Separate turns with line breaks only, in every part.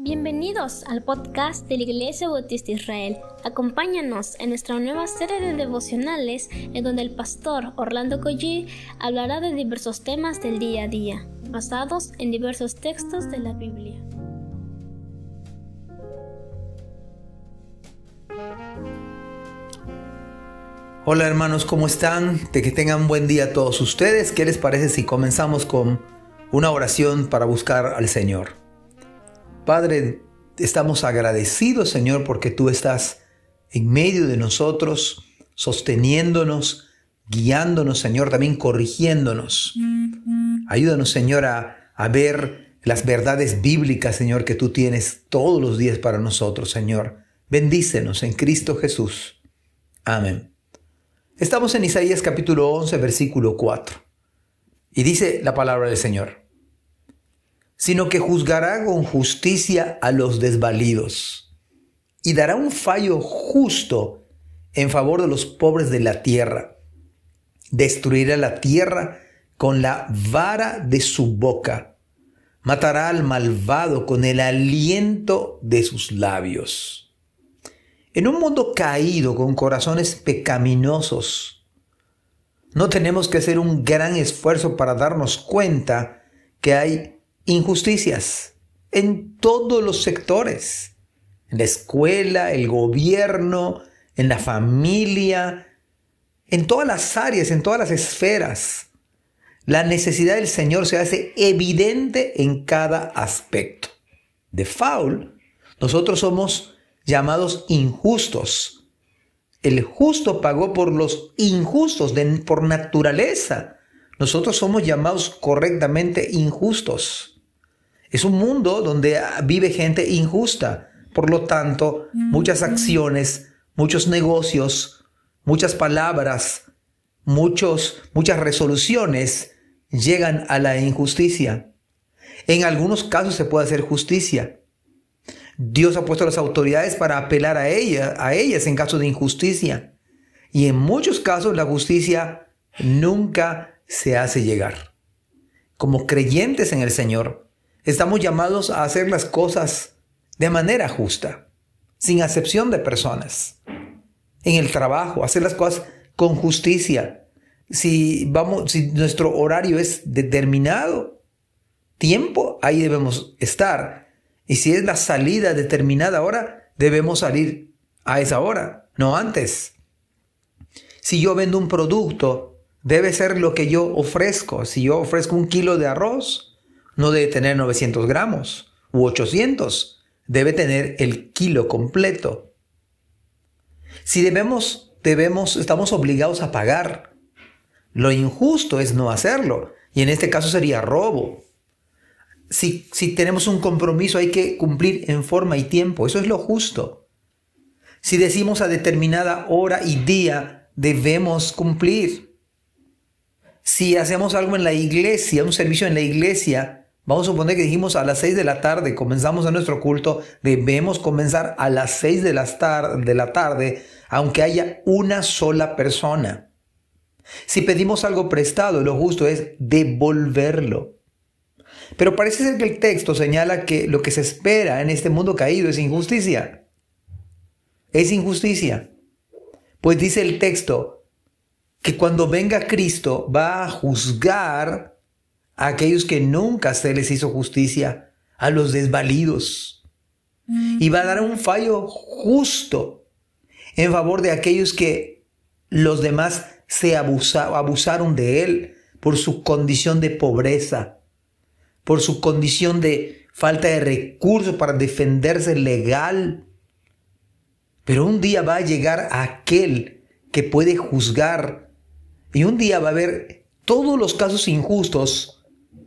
Bienvenidos al podcast de la Iglesia Bautista Israel. Acompáñanos en nuestra nueva serie de devocionales en donde el pastor Orlando Collie hablará de diversos temas del día a día, basados en diversos textos de la Biblia.
Hola hermanos, ¿cómo están? De que tengan buen día todos ustedes. ¿Qué les parece si comenzamos con una oración para buscar al Señor? Padre, estamos agradecidos, Señor, porque tú estás en medio de nosotros, sosteniéndonos, guiándonos, Señor, también corrigiéndonos. Ayúdanos, Señor, a, a ver las verdades bíblicas, Señor, que tú tienes todos los días para nosotros, Señor. Bendícenos en Cristo Jesús. Amén. Estamos en Isaías capítulo 11, versículo 4. Y dice la palabra del Señor sino que juzgará con justicia a los desvalidos y dará un fallo justo en favor de los pobres de la tierra. Destruirá la tierra con la vara de su boca. Matará al malvado con el aliento de sus labios. En un mundo caído con corazones pecaminosos, no tenemos que hacer un gran esfuerzo para darnos cuenta que hay injusticias en todos los sectores, en la escuela, el gobierno, en la familia, en todas las áreas, en todas las esferas. La necesidad del Señor se hace evidente en cada aspecto. De faul, nosotros somos llamados injustos. El justo pagó por los injustos por naturaleza. Nosotros somos llamados correctamente injustos. Es un mundo donde vive gente injusta. Por lo tanto, muchas acciones, muchos negocios, muchas palabras, muchos, muchas resoluciones llegan a la injusticia. En algunos casos se puede hacer justicia. Dios ha puesto las autoridades para apelar a, ella, a ellas en caso de injusticia. Y en muchos casos la justicia nunca se hace llegar. Como creyentes en el Señor, Estamos llamados a hacer las cosas de manera justa, sin acepción de personas. En el trabajo, hacer las cosas con justicia. Si, vamos, si nuestro horario es determinado, tiempo, ahí debemos estar. Y si es la salida determinada hora, debemos salir a esa hora, no antes. Si yo vendo un producto, debe ser lo que yo ofrezco. Si yo ofrezco un kilo de arroz, no debe tener 900 gramos u 800, debe tener el kilo completo. Si debemos, debemos, estamos obligados a pagar. Lo injusto es no hacerlo, y en este caso sería robo. Si, si tenemos un compromiso hay que cumplir en forma y tiempo, eso es lo justo. Si decimos a determinada hora y día, debemos cumplir. Si hacemos algo en la iglesia, un servicio en la iglesia, Vamos a suponer que dijimos a las 6 de la tarde comenzamos a nuestro culto, debemos comenzar a las 6 de, de la tarde, aunque haya una sola persona. Si pedimos algo prestado, lo justo es devolverlo. Pero parece ser que el texto señala que lo que se espera en este mundo caído es injusticia. Es injusticia. Pues dice el texto que cuando venga Cristo va a juzgar a aquellos que nunca se les hizo justicia, a los desvalidos. Y va a dar un fallo justo en favor de aquellos que los demás se abusaron de él por su condición de pobreza, por su condición de falta de recursos para defenderse legal. Pero un día va a llegar aquel que puede juzgar y un día va a haber todos los casos injustos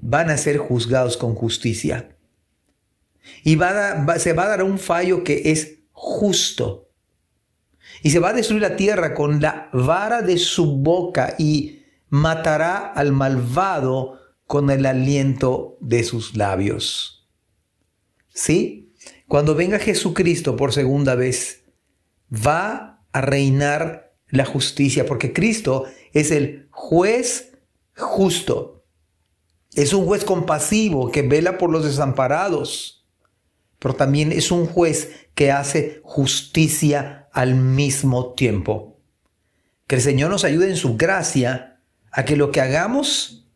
van a ser juzgados con justicia. Y se va a dar un fallo que es justo. Y se va a destruir la tierra con la vara de su boca y matará al malvado con el aliento de sus labios. ¿Sí? Cuando venga Jesucristo por segunda vez, va a reinar la justicia, porque Cristo es el juez justo. Es un juez compasivo que vela por los desamparados. pero también es un juez que hace justicia al mismo tiempo. Que el Señor nos ayude en su gracia a que lo que hagamos,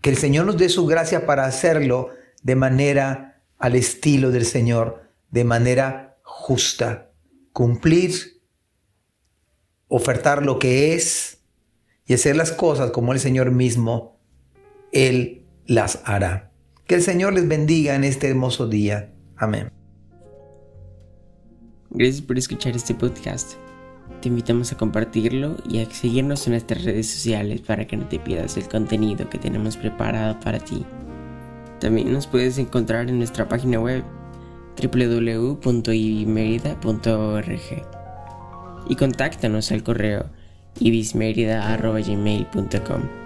que el Señor nos dé su gracia para hacerlo de manera al estilo del Señor, de manera justa. Cumplir, ofertar lo que es y hacer las cosas como el Señor mismo, Él las hará. Que el Señor les bendiga en este hermoso día. Amén.
Gracias por escuchar este podcast. Te invitamos a compartirlo y a seguirnos en nuestras redes sociales para que no te pierdas el contenido que tenemos preparado para ti. También nos puedes encontrar en nuestra página web www.ibismerida.org y contáctanos al correo ibismerida.gmail.com.